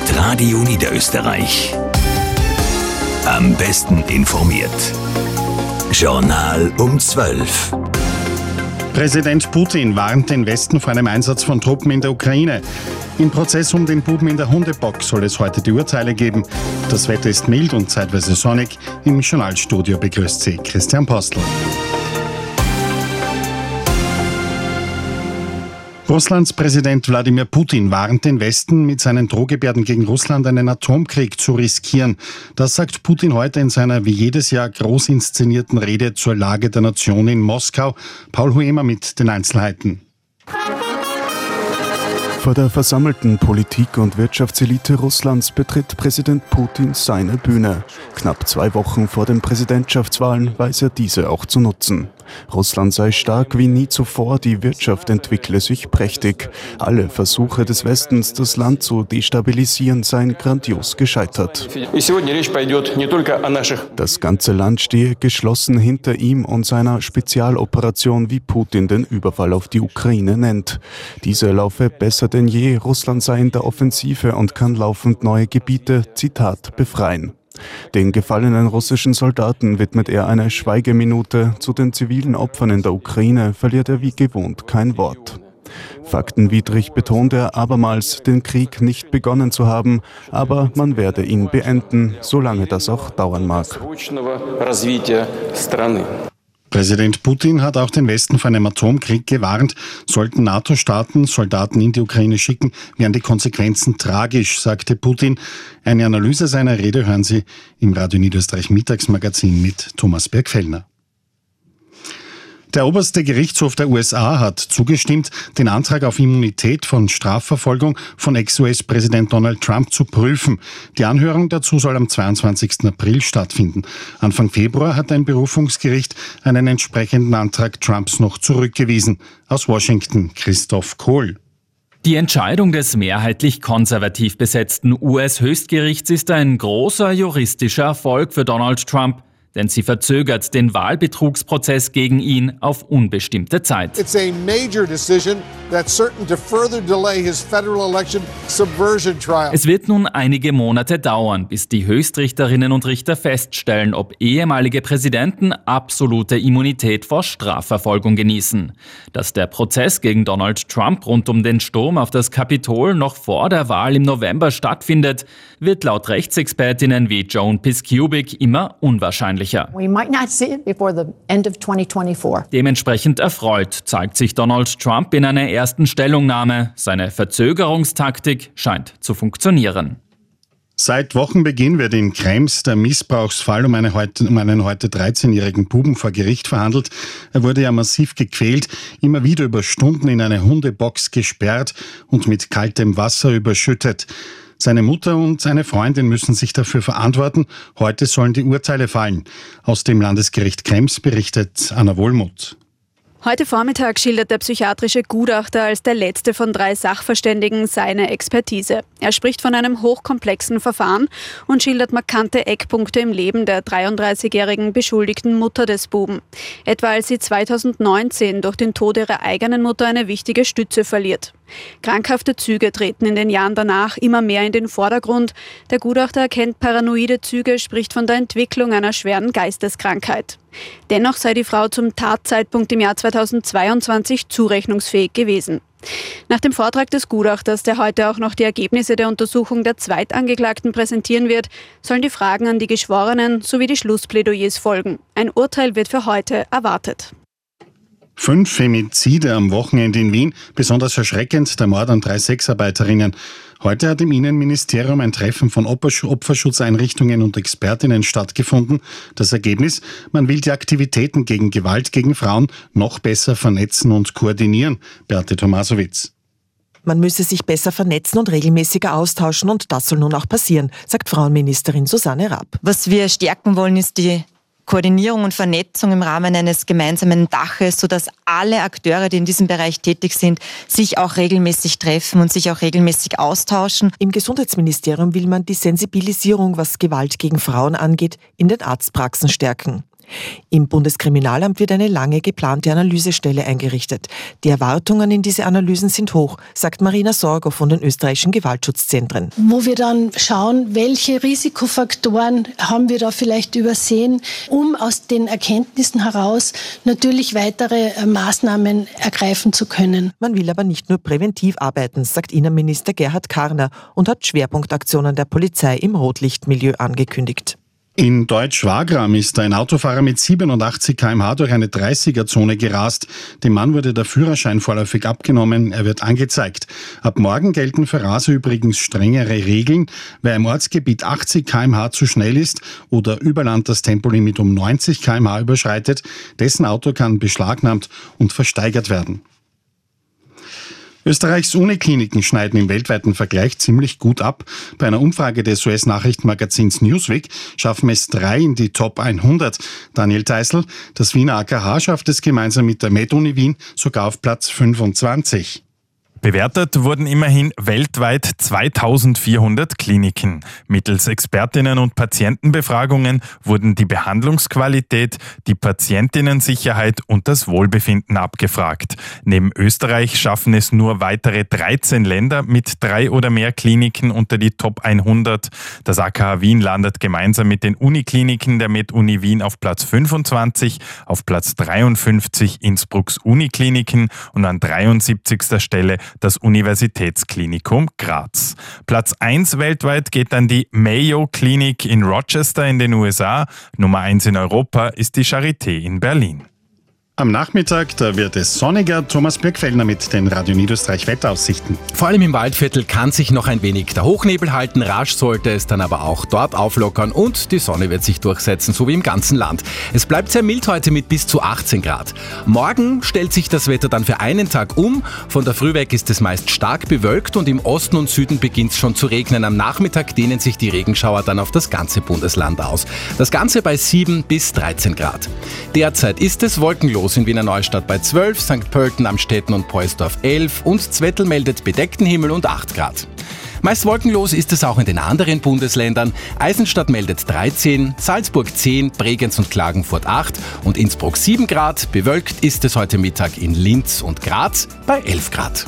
mit Radio Niederösterreich. Am besten informiert. Journal um 12. Präsident Putin warnt den Westen vor einem Einsatz von Truppen in der Ukraine. Im Prozess um den Buben in der Hundebox soll es heute die Urteile geben. Das Wetter ist mild und zeitweise sonnig. Im Journalstudio begrüßt Sie Christian Postel. Russlands Präsident Wladimir Putin warnt den Westen, mit seinen Drohgebärden gegen Russland einen Atomkrieg zu riskieren. Das sagt Putin heute in seiner wie jedes Jahr groß inszenierten Rede zur Lage der Nation in Moskau. Paul Huemer mit den Einzelheiten. Vor der versammelten Politik- und Wirtschaftselite Russlands betritt Präsident Putin seine Bühne. Knapp zwei Wochen vor den Präsidentschaftswahlen weiß er diese auch zu nutzen. Russland sei stark wie nie zuvor, die Wirtschaft entwickle sich prächtig. Alle Versuche des Westens, das Land zu destabilisieren, seien grandios gescheitert. Das ganze Land stehe geschlossen hinter ihm und seiner Spezialoperation, wie Putin den Überfall auf die Ukraine nennt. Diese laufe besser denn je, Russland sei in der Offensive und kann laufend neue Gebiete, Zitat, befreien. Den gefallenen russischen Soldaten widmet er eine Schweigeminute. Zu den zivilen Opfern in der Ukraine verliert er wie gewohnt kein Wort. Faktenwidrig betont er abermals, den Krieg nicht begonnen zu haben, aber man werde ihn beenden, solange das auch dauern mag. Präsident Putin hat auch den Westen vor einem Atomkrieg gewarnt. Sollten NATO-Staaten Soldaten in die Ukraine schicken, wären die Konsequenzen tragisch, sagte Putin. Eine Analyse seiner Rede hören Sie im Radio Niederösterreich Mittagsmagazin mit Thomas Bergfellner. Der oberste Gerichtshof der USA hat zugestimmt, den Antrag auf Immunität von Strafverfolgung von Ex-US-Präsident Donald Trump zu prüfen. Die Anhörung dazu soll am 22. April stattfinden. Anfang Februar hat ein Berufungsgericht einen entsprechenden Antrag Trumps noch zurückgewiesen. Aus Washington Christoph Kohl. Die Entscheidung des mehrheitlich konservativ besetzten US-Höchstgerichts ist ein großer juristischer Erfolg für Donald Trump denn sie verzögert den Wahlbetrugsprozess gegen ihn auf unbestimmte Zeit. Es wird nun einige Monate dauern, bis die Höchstrichterinnen und Richter feststellen, ob ehemalige Präsidenten absolute Immunität vor Strafverfolgung genießen. Dass der Prozess gegen Donald Trump rund um den Sturm auf das Kapitol noch vor der Wahl im November stattfindet, wird laut Rechtsexpertinnen wie Joan Piskubik immer unwahrscheinlicher wahrscheinlicher. Dementsprechend erfreut zeigt sich Donald Trump in einer ersten Stellungnahme. Seine Verzögerungstaktik scheint zu funktionieren. Seit Wochenbeginn wird in Krems der Missbrauchsfall um, eine heute, um einen heute 13-jährigen Buben vor Gericht verhandelt. Er wurde ja massiv gequält, immer wieder über Stunden in eine Hundebox gesperrt und mit kaltem Wasser überschüttet. Seine Mutter und seine Freundin müssen sich dafür verantworten. Heute sollen die Urteile fallen. Aus dem Landesgericht Krems berichtet Anna Wohlmuth. Heute Vormittag schildert der psychiatrische Gutachter als der letzte von drei Sachverständigen seine Expertise. Er spricht von einem hochkomplexen Verfahren und schildert markante Eckpunkte im Leben der 33-jährigen beschuldigten Mutter des Buben. Etwa als sie 2019 durch den Tod ihrer eigenen Mutter eine wichtige Stütze verliert. Krankhafte Züge treten in den Jahren danach immer mehr in den Vordergrund. Der Gutachter erkennt paranoide Züge, spricht von der Entwicklung einer schweren Geisteskrankheit. Dennoch sei die Frau zum Tatzeitpunkt im Jahr 2022 zurechnungsfähig gewesen. Nach dem Vortrag des Gutachters, der heute auch noch die Ergebnisse der Untersuchung der Zweitangeklagten präsentieren wird, sollen die Fragen an die Geschworenen sowie die Schlussplädoyers folgen. Ein Urteil wird für heute erwartet. Fünf Femizide am Wochenende in Wien, besonders erschreckend der Mord an drei Sexarbeiterinnen. Heute hat im Innenministerium ein Treffen von Opferschutzeinrichtungen und Expertinnen stattgefunden. Das Ergebnis, man will die Aktivitäten gegen Gewalt gegen Frauen noch besser vernetzen und koordinieren. Beate Tomasowitz. Man müsse sich besser vernetzen und regelmäßiger austauschen und das soll nun auch passieren, sagt Frauenministerin Susanne Rapp. Was wir stärken wollen, ist die Koordinierung und Vernetzung im Rahmen eines gemeinsamen Daches, sodass alle Akteure, die in diesem Bereich tätig sind, sich auch regelmäßig treffen und sich auch regelmäßig austauschen. Im Gesundheitsministerium will man die Sensibilisierung, was Gewalt gegen Frauen angeht, in den Arztpraxen stärken. Im Bundeskriminalamt wird eine lange geplante Analysestelle eingerichtet. Die Erwartungen in diese Analysen sind hoch, sagt Marina Sorgo von den österreichischen Gewaltschutzzentren. Wo wir dann schauen, welche Risikofaktoren haben wir da vielleicht übersehen, um aus den Erkenntnissen heraus natürlich weitere äh, Maßnahmen ergreifen zu können. Man will aber nicht nur präventiv arbeiten, sagt Innenminister Gerhard Karner und hat Schwerpunktaktionen der Polizei im Rotlichtmilieu angekündigt. In Deutsch-Wagram ist ein Autofahrer mit 87 km/h durch eine 30er-Zone gerast. Dem Mann wurde der Führerschein vorläufig abgenommen. Er wird angezeigt. Ab morgen gelten für Raser übrigens strengere Regeln. Wer im Ortsgebiet 80 km/h zu schnell ist oder über Land das Tempolimit um 90 km/h überschreitet, dessen Auto kann beschlagnahmt und versteigert werden. Österreichs Unikliniken schneiden im weltweiten Vergleich ziemlich gut ab. Bei einer Umfrage des US-Nachrichtenmagazins Newsweek schaffen es drei in die Top 100. Daniel Teisel, das Wiener AKH schafft es gemeinsam mit der MedUni Wien sogar auf Platz 25. Bewertet wurden immerhin weltweit 2400 Kliniken. Mittels Expertinnen und Patientenbefragungen wurden die Behandlungsqualität, die Patientinnensicherheit und das Wohlbefinden abgefragt. Neben Österreich schaffen es nur weitere 13 Länder mit drei oder mehr Kliniken unter die Top 100. Das AKH Wien landet gemeinsam mit den Unikliniken der MedUni Wien auf Platz 25, auf Platz 53 Innsbrucks Unikliniken und an 73. Stelle das Universitätsklinikum Graz. Platz 1 weltweit geht an die Mayo Clinic in Rochester in den USA. Nummer 1 in Europa ist die Charité in Berlin. Am Nachmittag, da wird es sonniger. Thomas Birkfellner mit den Radio Niederösterreich Wetteraussichten. Vor allem im Waldviertel kann sich noch ein wenig der Hochnebel halten. Rasch sollte es dann aber auch dort auflockern und die Sonne wird sich durchsetzen, so wie im ganzen Land. Es bleibt sehr mild heute mit bis zu 18 Grad. Morgen stellt sich das Wetter dann für einen Tag um. Von der Früh weg ist es meist stark bewölkt und im Osten und Süden beginnt es schon zu regnen. Am Nachmittag dehnen sich die Regenschauer dann auf das ganze Bundesland aus. Das Ganze bei 7 bis 13 Grad. Derzeit ist es wolkenlos Groß in Wiener Neustadt bei 12, St. Pölten, Amstetten und Poisdorf 11 und Zwettl meldet bedeckten Himmel und 8 Grad. Meist wolkenlos ist es auch in den anderen Bundesländern. Eisenstadt meldet 13, Salzburg 10, Bregenz und Klagenfurt 8 und Innsbruck 7 Grad. Bewölkt ist es heute Mittag in Linz und Graz bei 11 Grad.